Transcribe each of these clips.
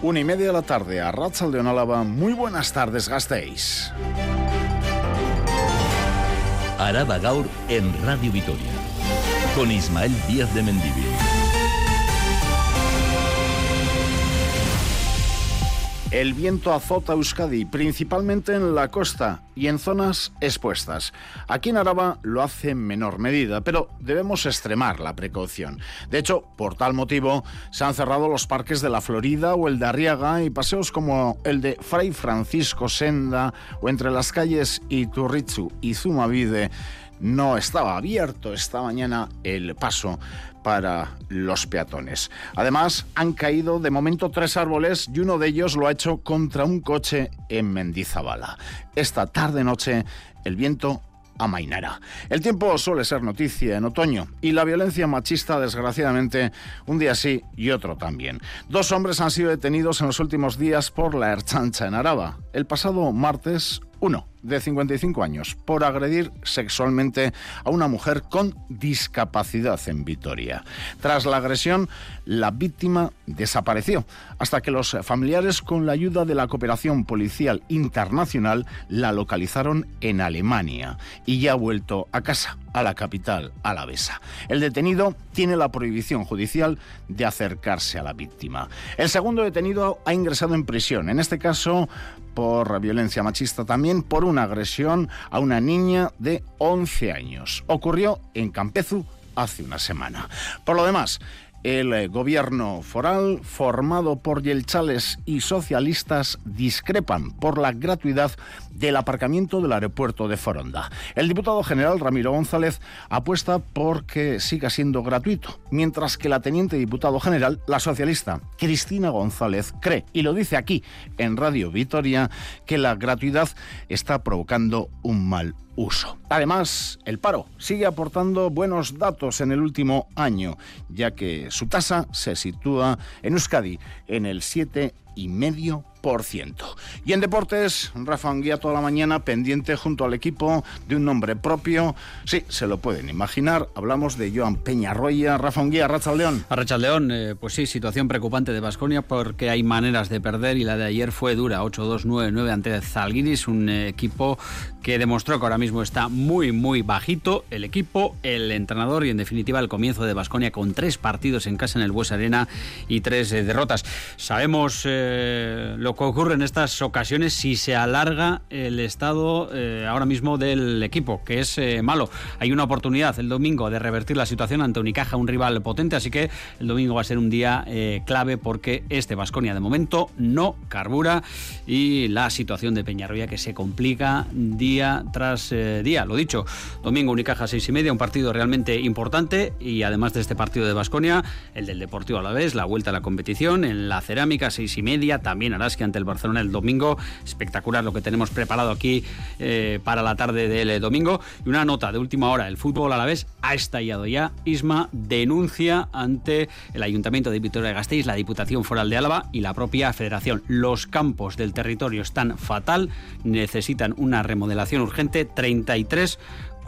Una y media de la tarde a de Álava. Muy buenas tardes, gastéis. Araba Gaur en Radio Vitoria. Con Ismael Díaz de Mendivil. El viento azota Euskadi, principalmente en la costa y en zonas expuestas. Aquí en Araba lo hace en menor medida, pero debemos extremar la precaución. De hecho, por tal motivo, se han cerrado los parques de la Florida o el de Arriaga y paseos como el de Fray Francisco Senda o entre las calles Iturrizu y Zumavide no estaba abierto esta mañana el paso para los peatones. Además, han caído de momento tres árboles y uno de ellos lo ha hecho contra un coche en Mendizabala. Esta tarde-noche el viento amainará. El tiempo suele ser noticia en otoño y la violencia machista, desgraciadamente, un día sí y otro también. Dos hombres han sido detenidos en los últimos días por la Erchancha en Araba. El pasado martes, uno de 55 años por agredir sexualmente a una mujer con discapacidad en Vitoria. Tras la agresión, la víctima desapareció hasta que los familiares con la ayuda de la cooperación policial internacional la localizaron en Alemania y ya ha vuelto a casa, a la capital alavesa. El detenido tiene la prohibición judicial de acercarse a la víctima. El segundo detenido ha ingresado en prisión, en este caso por violencia machista, también por una agresión a una niña de 11 años. Ocurrió en Campezu hace una semana. Por lo demás, el eh, gobierno foral, formado por yelchales y socialistas, discrepan por la gratuidad del aparcamiento del aeropuerto de Foronda. El diputado general Ramiro González apuesta por que siga siendo gratuito, mientras que la teniente diputado general, la socialista Cristina González, cree, y lo dice aquí en Radio Vitoria, que la gratuidad está provocando un mal Además, el paro sigue aportando buenos datos en el último año, ya que su tasa se sitúa en Euskadi en el 7,5%. Y en deportes, Rafa Anguía toda la mañana pendiente junto al equipo de un nombre propio. Sí, se lo pueden imaginar. Hablamos de Joan Peñarroya. Rafa Anguía, Rachaldeón. A León, eh, pues sí, situación preocupante de Basconia porque hay maneras de perder y la de ayer fue dura. 8-2-9-9 ante Zalgiris, un eh, equipo que demostró que ahora mismo está muy, muy bajito. El equipo, el entrenador y en definitiva el comienzo de Basconia con tres partidos en casa en el Bues Arena y tres eh, derrotas. Sabemos lo que ocurre en estas ocasiones si se alarga el estado eh, ahora mismo del equipo, que es eh, malo. Hay una oportunidad el domingo de revertir la situación ante Unicaja, un rival potente, así que el domingo va a ser un día eh, clave porque este Vasconia de momento no carbura y la situación de Peñarroya que se complica día tras día. Lo dicho, domingo Unicaja seis y media, un partido realmente importante y además de este partido de Vasconia, el del Deportivo a la vez, la vuelta a la competición en la cerámica seis y media, también harás ante el Barcelona el domingo. Espectacular lo que tenemos preparado aquí eh, para la tarde del eh, domingo. Y una nota de última hora, el fútbol a la vez ha estallado ya. Isma denuncia ante el Ayuntamiento de Vitoria de Gasteiz, la Diputación Foral de Álava y la propia Federación. Los campos del territorio están fatal, necesitan una remodelación urgente. 33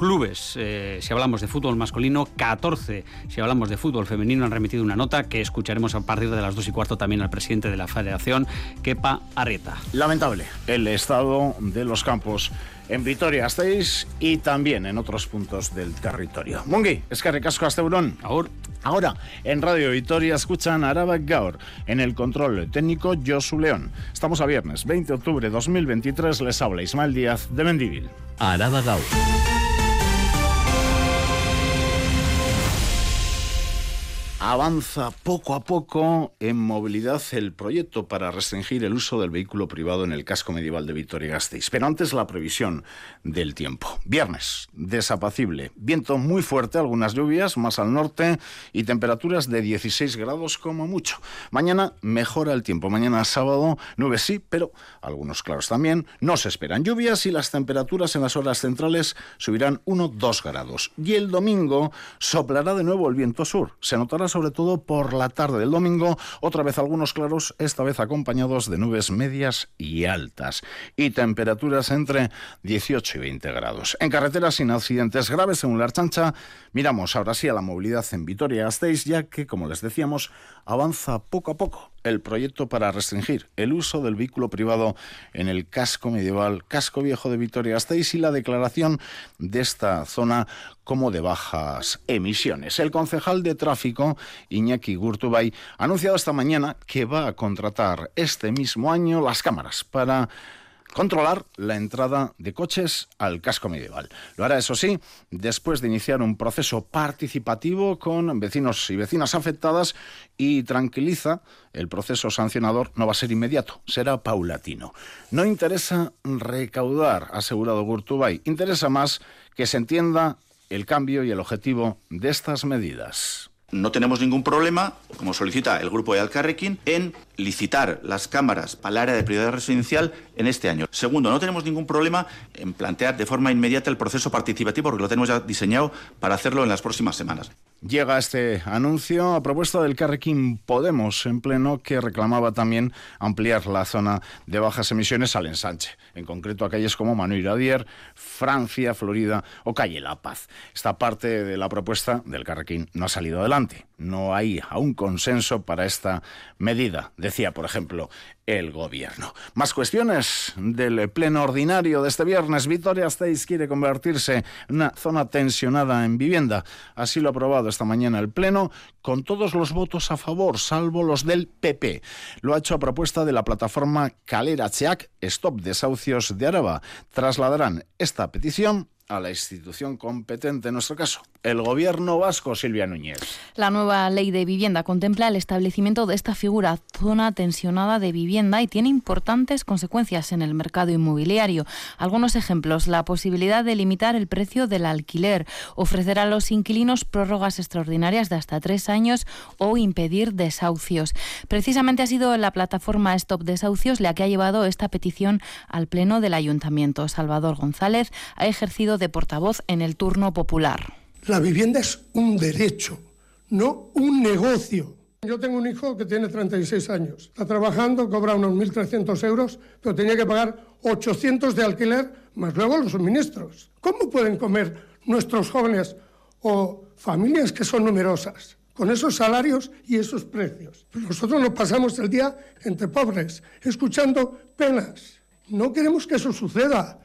clubes, eh, si hablamos de fútbol masculino, 14 si hablamos de fútbol femenino, han remitido una nota que escucharemos a partir de las 2 y cuarto también al presidente de la federación, Kepa Arrieta. Lamentable el estado de los campos en Vitoria estáis y también en otros puntos del territorio. Mungi, es que recasco hasta Ahora. Ahora, en Radio Vitoria escuchan Araba Gaur. En el control técnico, Josu León. Estamos a viernes, 20 de octubre de 2023. Les habla Ismael Díaz de Mendivil. Araba Gaur. Avanza poco a poco en movilidad el proyecto para restringir el uso del vehículo privado en el casco medieval de Vitoria-Gasteiz. Pero antes la previsión del tiempo. Viernes, desapacible. Viento muy fuerte, algunas lluvias más al norte y temperaturas de 16 grados como mucho. Mañana mejora el tiempo. Mañana sábado, nubes sí, pero algunos claros también. No se esperan lluvias y las temperaturas en las horas centrales subirán 1-2 grados. Y el domingo soplará de nuevo el viento sur. Se notará sobre todo por la tarde del domingo, otra vez algunos claros, esta vez acompañados de nubes medias y altas, y temperaturas entre 18 y 20 grados. En carreteras sin accidentes graves, según la Archancha, miramos ahora sí a la movilidad en Vitoria-Gasteiz, ya que, como les decíamos, avanza poco a poco el proyecto para restringir el uso del vehículo privado en el casco medieval, casco viejo de Vitoria-Gasteiz y la declaración de esta zona como de bajas emisiones. El concejal de tráfico, Iñaki Gurtubay, ha anunciado esta mañana que va a contratar este mismo año las cámaras para controlar la entrada de coches al casco medieval. Lo hará, eso sí, después de iniciar un proceso participativo con vecinos y vecinas afectadas y tranquiliza, el proceso sancionador no va a ser inmediato, será paulatino. No interesa recaudar, ha asegurado Gurtubay, interesa más que se entienda el cambio y el objetivo de estas medidas. No tenemos ningún problema, como solicita el grupo de Alcarrequín, en licitar las cámaras para el área de prioridad residencial en este año. Segundo, no tenemos ningún problema en plantear de forma inmediata el proceso participativo porque lo tenemos ya diseñado para hacerlo en las próximas semanas. Llega este anuncio a propuesta del Carrequín Podemos en pleno que reclamaba también ampliar la zona de bajas emisiones al ensanche, en concreto a calles como Manuel Iradier, Francia, Florida o Calle La Paz. Esta parte de la propuesta del Carrequín no ha salido adelante. No hay aún consenso para esta medida, decía, por ejemplo, el gobierno. Más cuestiones del pleno ordinario de este viernes. Vitoria Gasteiz quiere convertirse en una zona tensionada en vivienda. Así lo ha aprobado esta mañana el pleno con todos los votos a favor, salvo los del PP. Lo ha hecho a propuesta de la plataforma Calera Cheac Stop Desahucios de Araba. Trasladarán esta petición a la institución competente, en nuestro caso, el Gobierno vasco, Silvia Núñez. La nueva ley de vivienda contempla el establecimiento de esta figura, zona tensionada de vivienda, y tiene importantes consecuencias en el mercado inmobiliario. Algunos ejemplos, la posibilidad de limitar el precio del alquiler, ofrecer a los inquilinos prórrogas extraordinarias de hasta tres años o impedir desahucios. Precisamente ha sido la plataforma Stop Desahucios la que ha llevado esta petición al Pleno del Ayuntamiento. Salvador González ha ejercido de portavoz en el turno popular. La vivienda es un derecho, no un negocio. Yo tengo un hijo que tiene 36 años. Está trabajando, cobra unos 1.300 euros, pero tenía que pagar 800 de alquiler, más luego los suministros. ¿Cómo pueden comer nuestros jóvenes o familias que son numerosas con esos salarios y esos precios? Nosotros nos pasamos el día entre pobres, escuchando penas. No queremos que eso suceda.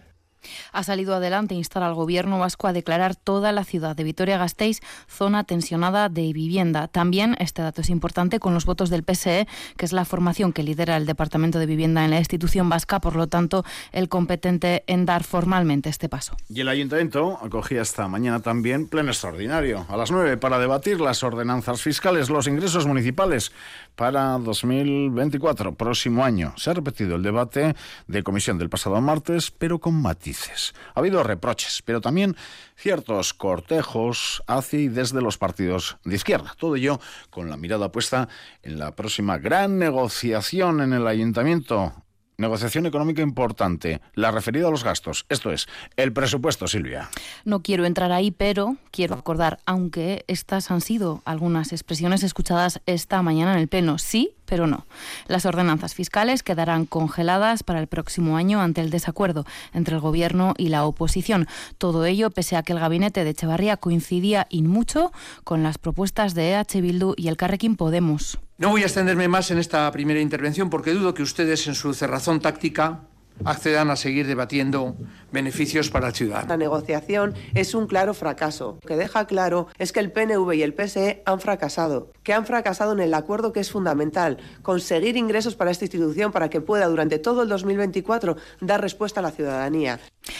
Ha salido adelante instar al gobierno vasco a declarar toda la ciudad de Vitoria-Gasteiz zona tensionada de vivienda. También, este dato es importante, con los votos del PSE, que es la formación que lidera el Departamento de Vivienda en la institución vasca, por lo tanto, el competente en dar formalmente este paso. Y el ayuntamiento acogía esta mañana también pleno extraordinario, a las 9, para debatir las ordenanzas fiscales, los ingresos municipales para 2024, próximo año. Se ha repetido el debate de comisión del pasado martes, pero con matices. Ha habido reproches, pero también ciertos cortejos hacia y desde los partidos de izquierda. Todo ello con la mirada puesta en la próxima gran negociación en el ayuntamiento Negociación económica importante, la referida a los gastos. Esto es, el presupuesto, Silvia. No quiero entrar ahí, pero quiero acordar, aunque estas han sido algunas expresiones escuchadas esta mañana en el Pleno. Sí, pero no. Las ordenanzas fiscales quedarán congeladas para el próximo año ante el desacuerdo entre el Gobierno y la oposición. Todo ello pese a que el gabinete de Echevarría coincidía in mucho con las propuestas de EH Bildu y el Carrequín Podemos. No voy a extenderme más en esta primera intervención porque dudo que ustedes en su cerrazón táctica accedan a seguir debatiendo beneficios para el ciudadano. La negociación es un claro fracaso. Lo que deja claro es que el PNV y el PSE han fracasado, que han fracasado en el acuerdo que es fundamental, conseguir ingresos para esta institución para que pueda durante todo el 2024 dar respuesta a la ciudadanía.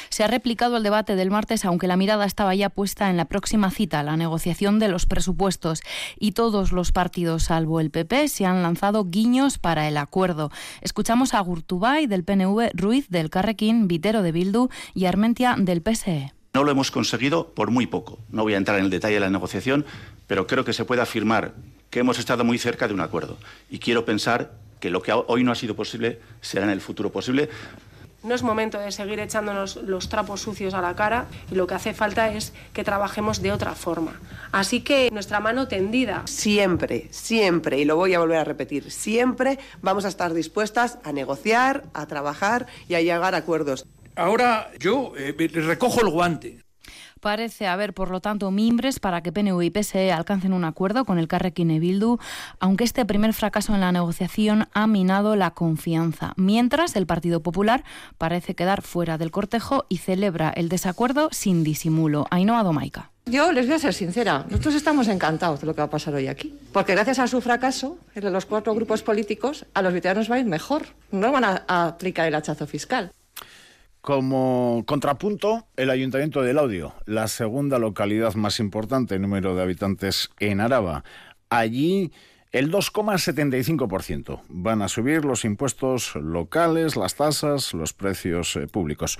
Se ha replicado el debate del martes, aunque la mirada estaba ya puesta en la próxima cita, la negociación de los presupuestos, y todos los partidos, salvo el PP, se han lanzado guiños para el acuerdo. Escuchamos a Gurtubay del PNV, Ruiz del Carrequín, Vitero de Bildu y Armentia del PSE. No lo hemos conseguido por muy poco. No voy a entrar en el detalle de la negociación, pero creo que se puede afirmar que hemos estado muy cerca de un acuerdo. Y quiero pensar que lo que hoy no ha sido posible será en el futuro posible. No es momento de seguir echándonos los trapos sucios a la cara y lo que hace falta es que trabajemos de otra forma. Así que nuestra mano tendida. Siempre, siempre, y lo voy a volver a repetir, siempre vamos a estar dispuestas a negociar, a trabajar y a llegar a acuerdos. Ahora yo eh, recojo el guante Parece haber, por lo tanto, mimbres para que PNV y PSE alcancen un acuerdo con el Carrequín e Bildu, aunque este primer fracaso en la negociación ha minado la confianza. Mientras, el Partido Popular parece quedar fuera del cortejo y celebra el desacuerdo sin disimulo. Ainhoa Domaica. Yo les voy a ser sincera, nosotros estamos encantados de lo que va a pasar hoy aquí, porque gracias a su fracaso, entre los cuatro grupos políticos, a los veteranos va a ir mejor, no van a, a aplicar el hachazo fiscal. Como contrapunto, el Ayuntamiento del Audio, la segunda localidad más importante en número de habitantes en Araba. Allí el 2,75%. Van a subir los impuestos locales, las tasas, los precios eh, públicos.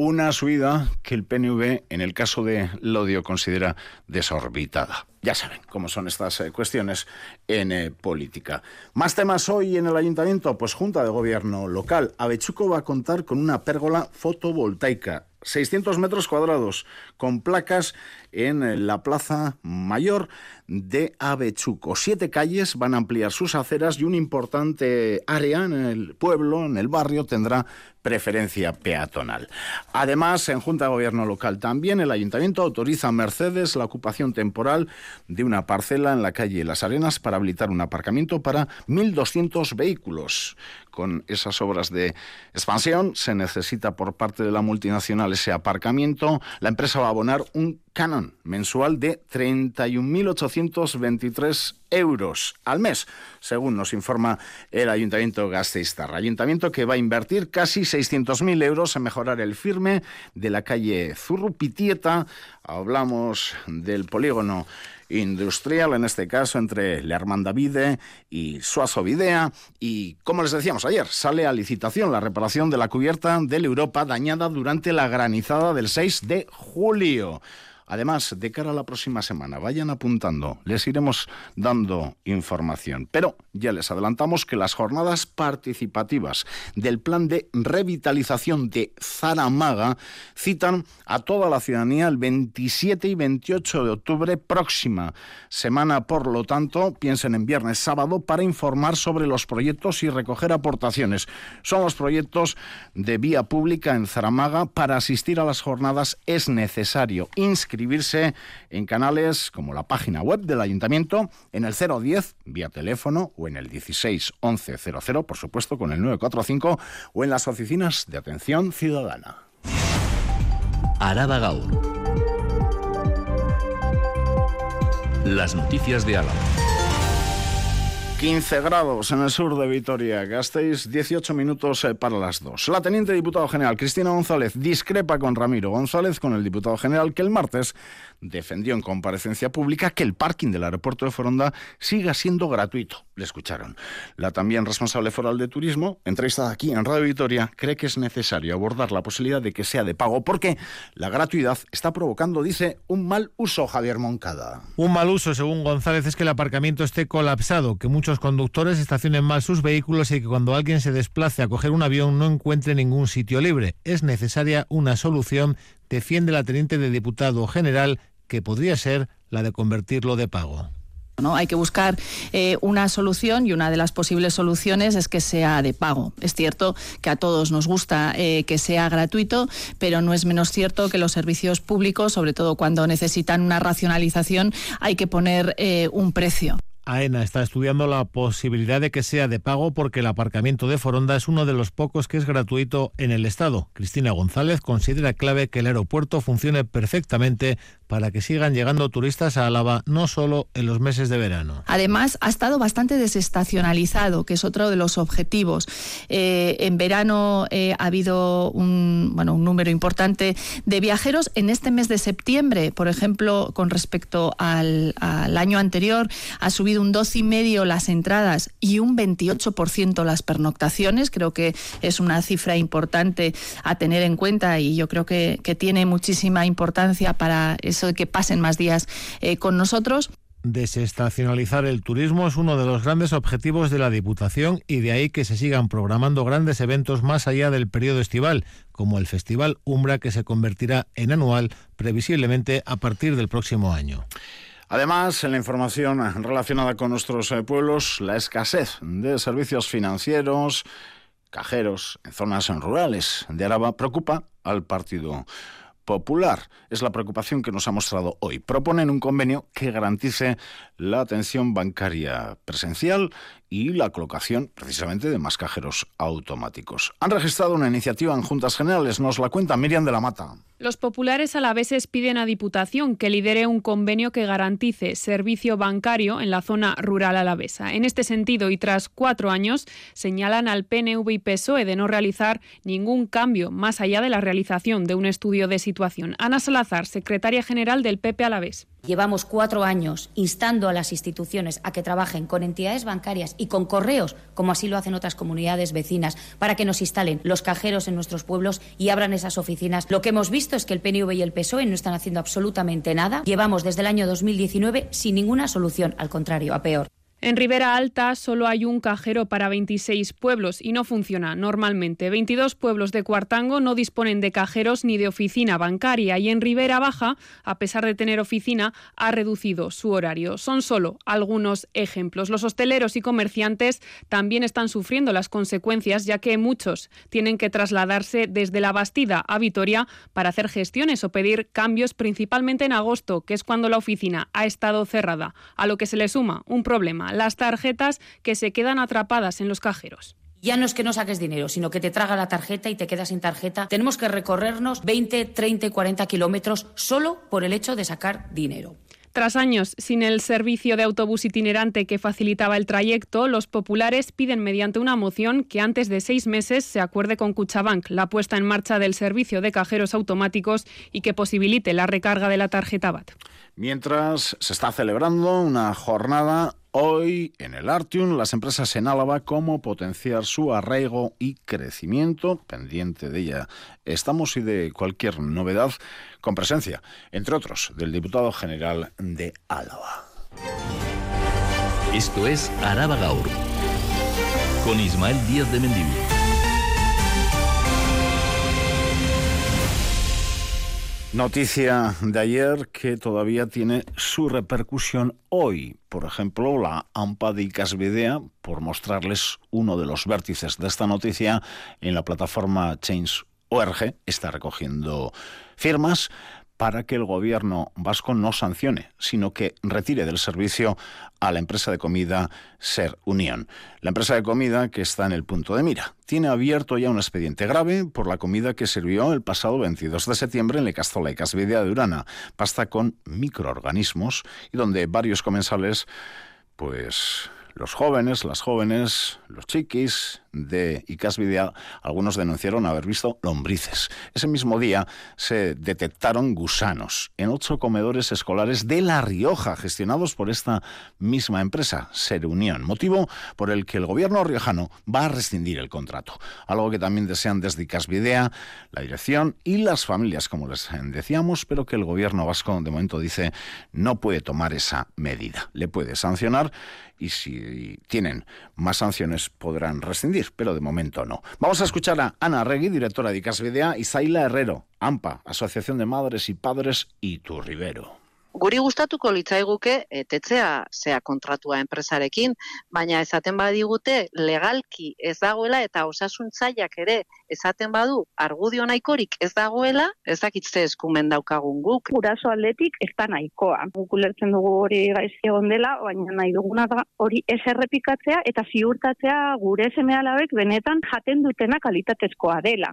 Una subida que el PNV, en el caso de Laudio, considera desorbitada. Ya saben cómo son estas eh, cuestiones en eh, política. Más temas hoy en el ayuntamiento, pues Junta de Gobierno local. Avechuco va a contar con una pérgola fotovoltaica 600 metros cuadrados con placas en eh, la Plaza Mayor de Avechuco. Siete calles van a ampliar sus aceras y un importante área en el pueblo, en el barrio, tendrá preferencia peatonal. Además, en Junta de Gobierno Local también el Ayuntamiento autoriza a Mercedes la ocupación temporal de una parcela en la calle Las Arenas para habilitar un aparcamiento para 1.200 vehículos. Con esas obras de expansión se necesita por parte de la multinacional ese aparcamiento. La empresa va a abonar un canon mensual de 31.823 euros al mes, según nos informa el Ayuntamiento Gasteiztar. Ayuntamiento que va a invertir casi 600.000 euros en mejorar el firme de la calle Zurrupitieta. Hablamos del polígono industrial, en este caso entre la Vide y Suazo Videa. Y como les decíamos ayer, sale a licitación la reparación de la cubierta del Europa dañada durante la granizada del 6 de julio. Además, de cara a la próxima semana, vayan apuntando, les iremos dando información. Pero ya les adelantamos que las jornadas participativas del plan de revitalización de Zaramaga citan a toda la ciudadanía el 27 y 28 de octubre próxima semana. Por lo tanto, piensen en viernes, sábado para informar sobre los proyectos y recoger aportaciones. Son los proyectos de vía pública en Zaramaga. Para asistir a las jornadas es necesario inscribirse inscribirse en canales como la página web del ayuntamiento, en el 010 vía teléfono o en el 16 11 00, por supuesto, con el 945 o en las oficinas de atención ciudadana. Araba Gaur. Las noticias de Álava. 15 grados en el sur de Vitoria. Gastéis 18 minutos eh, para las dos. La teniente diputado general Cristina González discrepa con Ramiro González, con el diputado general, que el martes defendió en comparecencia pública que el parking del aeropuerto de Foronda siga siendo gratuito. Le escucharon. La también responsable foral de turismo, entrevistada aquí en Radio Vitoria, cree que es necesario abordar la posibilidad de que sea de pago porque la gratuidad está provocando, dice, un mal uso, Javier Moncada. Un mal uso, según González, es que el aparcamiento esté colapsado, que muchos muchos conductores estacionen mal sus vehículos y que cuando alguien se desplace a coger un avión no encuentre ningún sitio libre. Es necesaria una solución, defiende la teniente de diputado general, que podría ser la de convertirlo de pago. ¿no? Hay que buscar eh, una solución y una de las posibles soluciones es que sea de pago. Es cierto que a todos nos gusta eh, que sea gratuito, pero no es menos cierto que los servicios públicos, sobre todo cuando necesitan una racionalización, hay que poner eh, un precio. AENA está estudiando la posibilidad de que sea de pago porque el aparcamiento de Foronda es uno de los pocos que es gratuito en el Estado. Cristina González considera clave que el aeropuerto funcione perfectamente para que sigan llegando turistas a Álava, no solo en los meses de verano. Además, ha estado bastante desestacionalizado, que es otro de los objetivos. Eh, en verano eh, ha habido un, bueno, un número importante de viajeros. En este mes de septiembre, por ejemplo, con respecto al, año anterior, ha subido un 12,5% las entradas y un 28% las pernoctaciones. Creo que es una cifra importante a tener en cuenta y yo creo que, que tiene muchísima importancia para eso de que pasen más días eh, con nosotros. Desestacionalizar el turismo es uno de los grandes objetivos de la Diputación y de ahí que se sigan programando grandes eventos más allá del periodo estival, como el Festival Umbra que se convertirá en anual previsiblemente a partir del próximo año. Además, en la información relacionada con nuestros eh, pueblos, la escasez de servicios financieros, cajeros en zonas rurales de Araba preocupa al Partido popular. Es la preocupación que nos ha mostrado hoy. Proponen un convenio que garantice la atención bancaria presencial y la colocación precisamente de más cajeros automáticos. Han registrado una iniciativa en Juntas Generales, nos la cuenta Miriam de la Mata. Los populares alaveses piden a Diputación que lidere un convenio que garantice servicio bancario en la zona rural alavesa. En este sentido, y tras cuatro años, señalan al PNV y PSOE de no realizar ningún cambio más allá de la realización de un estudio de situación. Ana Salazar, secretaria general del PP Alavés. Llevamos cuatro años instando a las instituciones a que trabajen con entidades bancarias y con correos, como así lo hacen otras comunidades vecinas, para que nos instalen los cajeros en nuestros pueblos y abran esas oficinas. Lo que hemos visto es que el PNV y el PSOE no están haciendo absolutamente nada. Llevamos desde el año 2019 sin ninguna solución, al contrario, a peor. En Ribera Alta solo hay un cajero para 26 pueblos y no funciona normalmente. 22 pueblos de Cuartango no disponen de cajeros ni de oficina bancaria y en Ribera Baja, a pesar de tener oficina, ha reducido su horario. Son solo algunos ejemplos. Los hosteleros y comerciantes también están sufriendo las consecuencias ya que muchos tienen que trasladarse desde la Bastida a Vitoria para hacer gestiones o pedir cambios principalmente en agosto, que es cuando la oficina ha estado cerrada, a lo que se le suma un problema las tarjetas que se quedan atrapadas en los cajeros. Ya no es que no saques dinero, sino que te traga la tarjeta y te quedas sin tarjeta. Tenemos que recorrernos 20, 30 40 kilómetros solo por el hecho de sacar dinero. Tras años sin el servicio de autobús itinerante que facilitaba el trayecto, los populares piden mediante una moción que antes de seis meses se acuerde con Cuchabank la puesta en marcha del servicio de cajeros automáticos y que posibilite la recarga de la tarjeta BAT. Mientras se está celebrando una jornada Hoy en el Artium, las empresas en Álava, cómo potenciar su arraigo y crecimiento, pendiente de ella estamos y de cualquier novedad, con presencia, entre otros, del diputado general de Álava. Esto es Araba Gaur, con Ismael Díaz de Mendivil. Noticia de ayer que todavía tiene su repercusión hoy. Por ejemplo, la AMPA de Icasvidea, por mostrarles uno de los vértices de esta noticia en la plataforma Change.org, está recogiendo firmas para que el gobierno vasco no sancione, sino que retire del servicio a la empresa de comida Ser Unión. La empresa de comida que está en el punto de mira. Tiene abierto ya un expediente grave por la comida que sirvió el pasado 22 de septiembre en la Castola y Casvidea de Urana, pasta con microorganismos y donde varios comensales pues los jóvenes, las jóvenes, los chiquis de Icasvidea, algunos denunciaron haber visto lombrices. Ese mismo día se detectaron gusanos en ocho comedores escolares de La Rioja, gestionados por esta misma empresa, Serunión, motivo por el que el gobierno riojano va a rescindir el contrato. Algo que también desean desde Icasvidea, la dirección y las familias, como les decíamos, pero que el gobierno vasco de momento dice no puede tomar esa medida. Le puede sancionar y si tienen más sanciones podrán rescindir, pero de momento no. Vamos a escuchar a Ana Regui, directora de Casvidea, y Zaila Herrero, AMPA, Asociación de Madres y Padres y Rivero. Guri gustatuko litzaiguke etetzea zea kontratua enpresarekin, baina esaten badigute legalki ez dagoela eta osasuntzaileak ere esaten badu argudio nahikorik ez dagoela, ez dakitze eskumen daukagun guk. Guraso aldetik ez da nahikoa. Guk ulertzen dugu hori gaizki egon dela, baina nahi duguna da hori ez errepikatzea eta ziurtatzea gure seme benetan jaten dutena kalitatezkoa dela.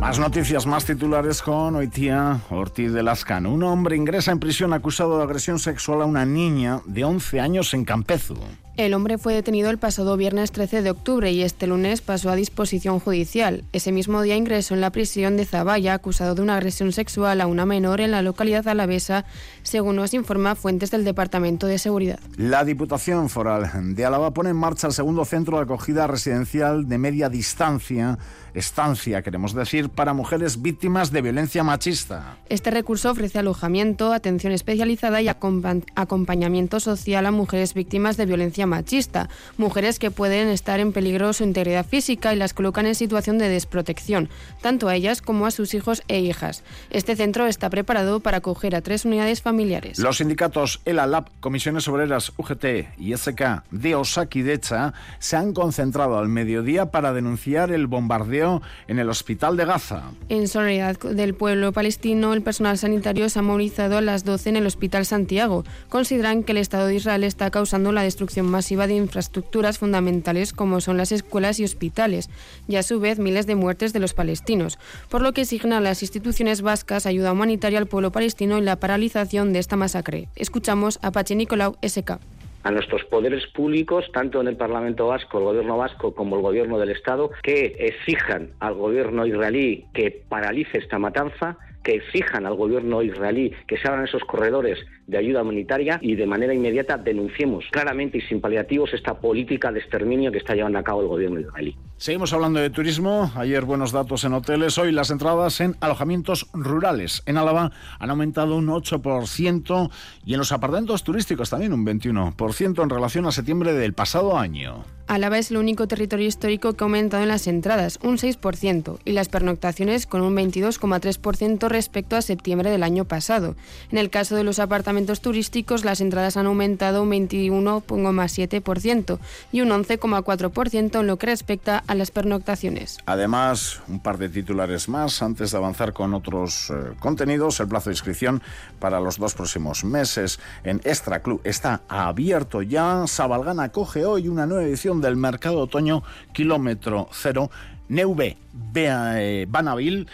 Más noticias, más titulares con Oitia Ortiz de Lascano. Un hombre ingresa en prisión acusado de agresión sexual a una niña de 11 años en Campezu. El hombre fue detenido el pasado viernes 13 de octubre y este lunes pasó a disposición judicial. Ese mismo día ingresó en la prisión de Zaballa acusado de una agresión sexual a una menor en la localidad alavesa, según nos informa fuentes del Departamento de Seguridad. La Diputación Foral de Álava pone en marcha el segundo centro de acogida residencial de media distancia, estancia, queremos decir, para mujeres víctimas de violencia machista. Este recurso ofrece alojamiento, atención especializada y acompañamiento social a mujeres víctimas de violencia violencia machista, mujeres que pueden estar en peligro su integridad física y las colocan en situación de desprotección, tanto a ellas como a sus hijos e hijas. Este centro está preparado para acoger a tres unidades familiares. Los sindicatos ELA, LAB, Comisiones Obreras, UGT y SK de Osakidecha se han concentrado al mediodía para denunciar el bombardeo en el hospital de Gaza. En solidaridad del pueblo palestino, el personal sanitario se ha movilizado a las 12 en el Hospital Santiago. Consideran que el Estado de Israel está causando la destrucción masiva de infraestructuras fundamentales como son las escuelas y hospitales, y a su vez miles de muertes de los palestinos, por lo que a las instituciones vascas ayuda humanitaria al pueblo palestino en la paralización de esta masacre. Escuchamos a Pache Nicolau, SK a nuestros poderes públicos, tanto en el Parlamento Vasco, el Gobierno Vasco, como el Gobierno del Estado, que exijan al Gobierno israelí que paralice esta matanza, que exijan al Gobierno israelí que se abran esos corredores de ayuda humanitaria y de manera inmediata denunciemos claramente y sin paliativos esta política de exterminio que está llevando a cabo el Gobierno israelí. Seguimos hablando de turismo. Ayer buenos datos en hoteles. Hoy las entradas en alojamientos rurales en Álava han aumentado un 8% y en los apartamentos turísticos también un 21% en relación a septiembre del pasado año. Álava es el único territorio histórico que ha aumentado en las entradas, un 6%, y las pernoctaciones con un 22,3% respecto a septiembre del año pasado. En el caso de los apartamentos turísticos, las entradas han aumentado un 21,7% y un 11,4% en lo que respecta a las pernoctaciones. Además, un par de titulares más antes de avanzar con otros eh, contenidos. El plazo de inscripción para los dos próximos meses en Extra Club está abierto ya. Sabalgana coge hoy una nueva edición del Mercado Otoño Kilómetro Cero. Neuve eh, Banavil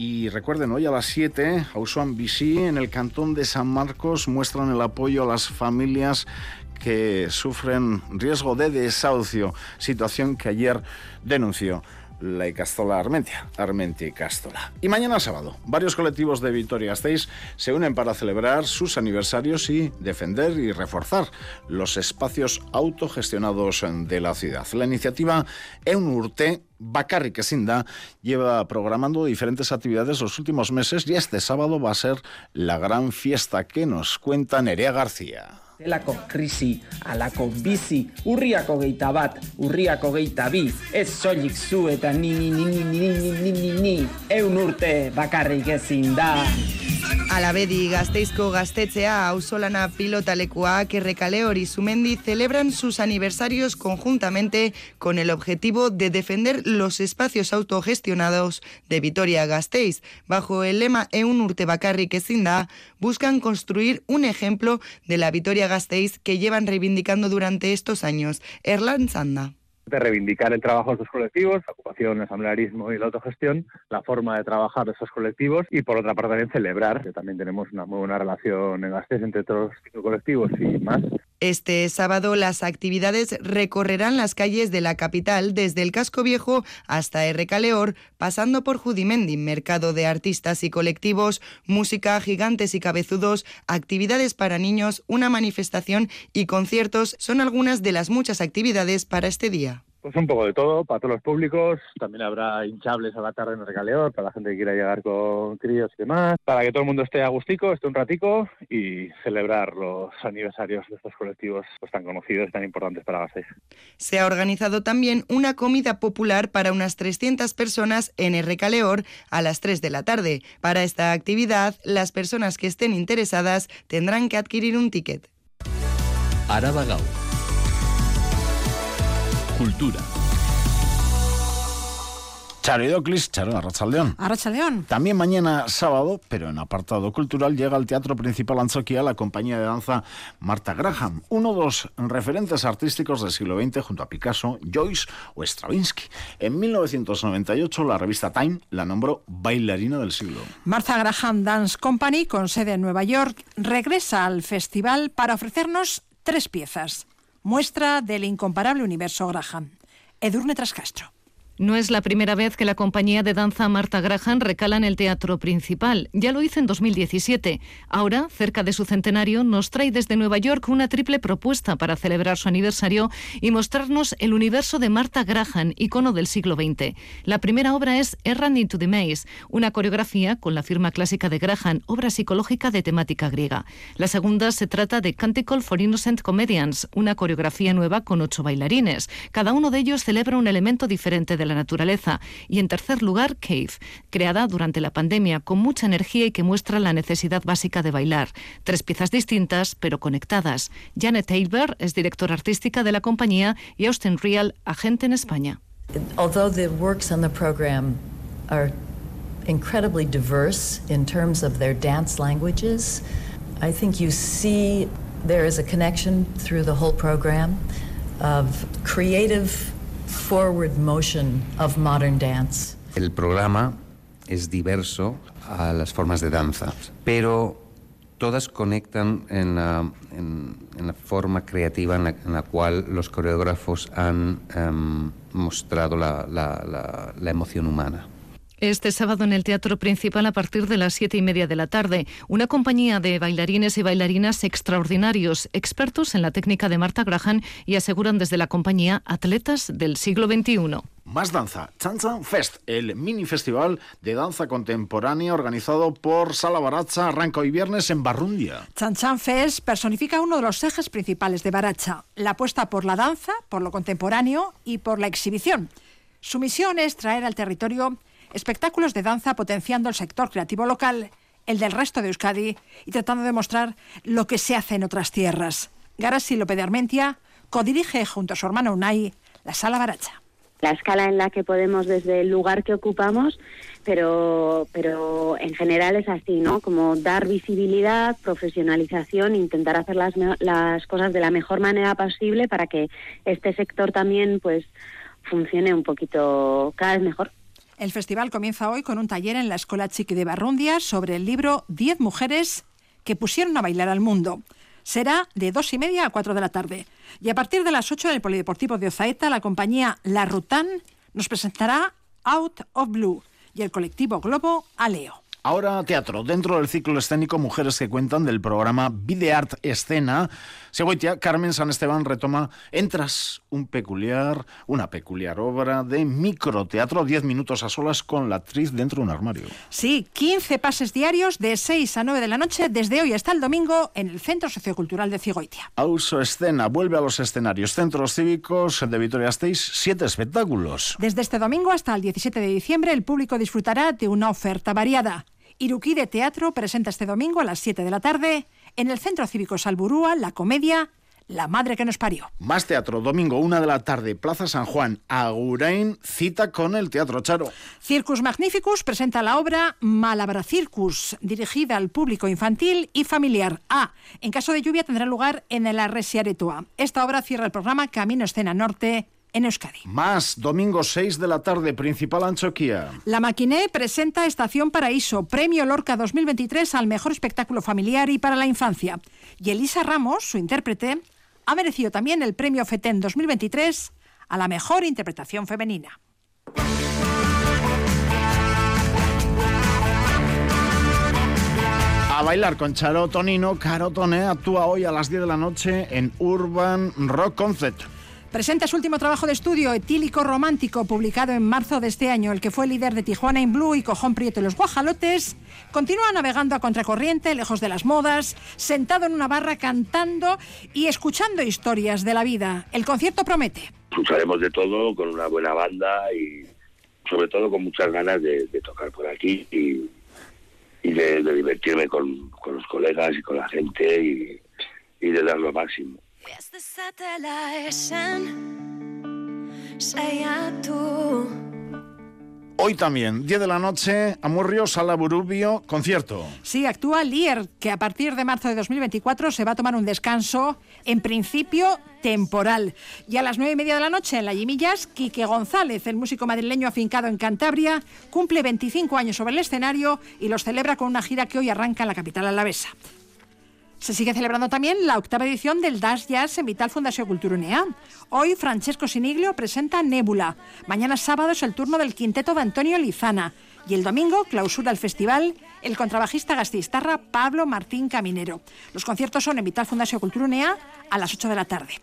y recuerden, hoy a las 7, Ausuan BC, en el cantón de San Marcos, muestran el apoyo a las familias que sufren riesgo de desahucio, situación que ayer denunció la Icastola Armentia, Armentia y Castola. Y mañana sábado, varios colectivos de Vitoria-Gasteiz se unen para celebrar sus aniversarios y defender y reforzar los espacios autogestionados de la ciudad. La iniciativa Eunurte Bacarri que Sinda lleva programando diferentes actividades los últimos meses y este sábado va a ser la gran fiesta que nos cuenta Nerea García. Zelako krisi, alako bizi, urriako geita bat, urriako geita bi, ez soilik zu eta ni ni ni ni ni ni ni ni ni, eun urte bakarrik ezin da. Alabedi Pilotalekuak Errekaleor y Sumendi celebran sus aniversarios conjuntamente con el objetivo de defender los espacios autogestionados de Vitoria-Gasteiz. Bajo el lema Eun urte bakarrik buscan construir un ejemplo de la Vitoria-Gasteiz que llevan reivindicando durante estos años. Erlan Zanda de reivindicar el trabajo de estos colectivos, la ocupación, el asamblearismo y la autogestión, la forma de trabajar de estos colectivos y por otra parte también celebrar, que también tenemos una muy buena relación en Gasteiz entre todos los colectivos y más. Este sábado las actividades recorrerán las calles de la capital desde el Casco Viejo hasta Errecaleor, pasando por Judimendi, mercado de artistas y colectivos, música, gigantes y cabezudos, actividades para niños, una manifestación y conciertos son algunas de las muchas actividades para este día. Pues un poco de todo, para todos los públicos. También habrá hinchables a la tarde en el recaleor, para la gente que quiera llegar con críos y demás. Para que todo el mundo esté a gustico, esté un ratico y celebrar los aniversarios de estos colectivos pues, tan conocidos y tan importantes para Gasteiz. Se ha organizado también una comida popular para unas 300 personas en el recaleor a las 3 de la tarde. Para esta actividad, las personas que estén interesadas tendrán que adquirir un ticket. Arabagao Cultura. Charo Idoclis, Charo Arrachaldeón. Arrachaldeón. También mañana sábado, pero en apartado cultural, llega al Teatro Principal Anzoquia la compañía de danza Marta Graham, uno de los referentes artísticos del siglo XX junto a Picasso, Joyce o Stravinsky. En 1998 la revista Time la nombró bailarina del siglo. Martha Graham Dance Company, con sede en Nueva York, regresa al festival para ofrecernos tres piezas muestra del incomparable universo Graham. Edurne Trascastro. No es la primera vez que la compañía de danza Marta Graham recala en el teatro principal. Ya lo hizo en 2017. Ahora, cerca de su centenario, nos trae desde Nueva York una triple propuesta para celebrar su aniversario y mostrarnos el universo de Marta Graham, icono del siglo XX. La primera obra es Errand into the Maze, una coreografía con la firma clásica de Graham, obra psicológica de temática griega. La segunda se trata de Canticle for Innocent Comedians, una coreografía nueva con ocho bailarines. Cada uno de ellos celebra un elemento diferente de la naturaleza. Y en tercer lugar, Cave, creada durante la pandemia con mucha energía y que muestra la necesidad básica de bailar. Tres piezas distintas, pero conectadas. Janet Taylor es directora artística de la compañía y Austin Real, agente en España. Although the works on the program are incredibly diverse in terms of their dance languages, I think you see there is a connection through the whole program of creative forward motion of modern dance. El programa es diverso a las formas de danza, pero todas conectan en la, en, en la forma creativa en la, en la, cual los coreógrafos han um, mostrado la, la, emoción humana. Este sábado en el Teatro Principal a partir de las siete y media de la tarde, una compañía de bailarines y bailarinas extraordinarios, expertos en la técnica de Marta Graham y aseguran desde la compañía atletas del siglo XXI. Más danza, Chan Chan Fest, el mini festival de danza contemporánea organizado por Sala Baracha, arranca hoy viernes en Barrundia. Chan Chan Fest personifica uno de los ejes principales de Baracha, la apuesta por la danza, por lo contemporáneo y por la exhibición. Su misión es traer al territorio espectáculos de danza potenciando el sector creativo local, el del resto de Euskadi y tratando de mostrar lo que se hace en otras tierras. Garasi López de Armentia codirige junto a su hermano Unai la Sala Baracha la escala en la que podemos desde el lugar que ocupamos, pero, pero en general es así, ¿no? Como dar visibilidad, profesionalización, intentar hacer las, las cosas de la mejor manera posible para que este sector también pues funcione un poquito cada vez mejor. El festival comienza hoy con un taller en la Escuela Chiqui de Barrundia sobre el libro Diez mujeres que pusieron a bailar al mundo. Será de dos y media a cuatro de la tarde. Y a partir de las ocho en el Polideportivo de Ozaeta, la compañía La Rutan nos presentará Out of Blue y el colectivo Globo Aleo. Ahora teatro. Dentro del ciclo escénico Mujeres que cuentan del programa Videart Escena, Segoitia, Carmen San Esteban retoma Entras, un peculiar, una peculiar obra de microteatro, 10 minutos a solas con la actriz dentro de un armario. Sí, 15 pases diarios de 6 a 9 de la noche desde hoy hasta el domingo en el Centro Sociocultural de Cigoitia. Auso Escena vuelve a los escenarios Centros Cívicos de Vitoria-Gasteiz, siete espectáculos. Desde este domingo hasta el 17 de diciembre el público disfrutará de una oferta variada. Iruquí de Teatro presenta este domingo a las 7 de la tarde en el Centro Cívico Salburúa la comedia La madre que nos parió. Más teatro, domingo 1 de la tarde, Plaza San Juan, Agurain, cita con el Teatro Charo. Circus Magnificus presenta la obra Malabra Circus, dirigida al público infantil y familiar. A. En caso de lluvia tendrá lugar en el Arresiaretoa. Esta obra cierra el programa Camino Escena Norte en Euskadi. Más, domingo 6 de la tarde, Principal Anchoquía. La Maquiné presenta Estación Paraíso, Premio Lorca 2023 al mejor espectáculo familiar y para la infancia. Y Elisa Ramos, su intérprete, ha merecido también el Premio FETEN 2023 a la mejor interpretación femenina. A bailar con Charo Tonino, Caro Tone actúa hoy a las 10 de la noche en Urban Rock Concert. Presenta su último trabajo de estudio, Etílico Romántico, publicado en marzo de este año. El que fue líder de Tijuana in Blue y Cojón Prieto y los Guajalotes, continúa navegando a contracorriente, lejos de las modas, sentado en una barra cantando y escuchando historias de la vida. El concierto promete. Escucharemos de todo, con una buena banda y sobre todo con muchas ganas de, tocar por aquí y, de, divertirme con, los colegas y con la gente y de dar lo máximo. Hoy también, 10 de la noche, Amurrio, Sala Burubio, concierto. Sí, actúa Lier, que a partir de marzo de 2024 se va a tomar un descanso, en principio temporal. Y a las nueve y media de la noche en la Yimillas, Quique González, el músico madrileño afincado en Cantabria, cumple 25 años sobre el escenario y los celebra con una gira que hoy arranca en la capital alavesa. Se sigue celebrando también la octava edición del Dash Jazz en Vital Fundación Culturunea. Hoy Francesco Siniglio presenta Nébula. Mañana sábado es el turno del quinteto de Antonio Lizana. Y el domingo clausura el festival el contrabajista gastistarra Pablo Martín Caminero. Los conciertos son en Vital Fundación Culturunea a las 8 de la tarde.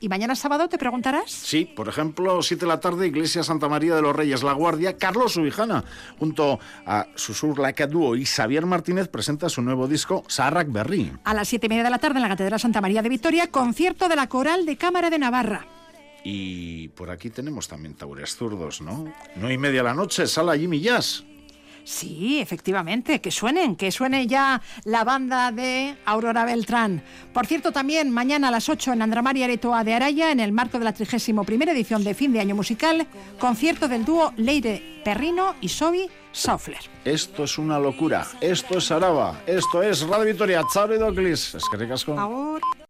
¿Y mañana sábado te preguntarás? Sí, por ejemplo, 7 de la tarde, Iglesia Santa María de los Reyes La Guardia, Carlos Subijana, junto a Susur Laika Dúo y Xavier Martínez, presenta su nuevo disco, Sarrak Berri. A las 7 y media de la tarde en la Catedral Santa María de Vitoria, concierto de la Coral de Cámara de Navarra. Y por aquí tenemos también taures zurdos, ¿no? No y media de la noche, sala Jimmy Jazz. Sí, efectivamente, que suenen, que suene ya la banda de Aurora Beltrán. Por cierto, también mañana a las 8 en Andramaria Aretoa de Araya, en el marco de la 31 edición de fin de año musical, concierto del dúo Leire Perrino y Sobi Sofler. Esto es una locura, esto es Araba, esto es Radio Vitoria, Charo y Doclis. Es que ricasco. Ahora.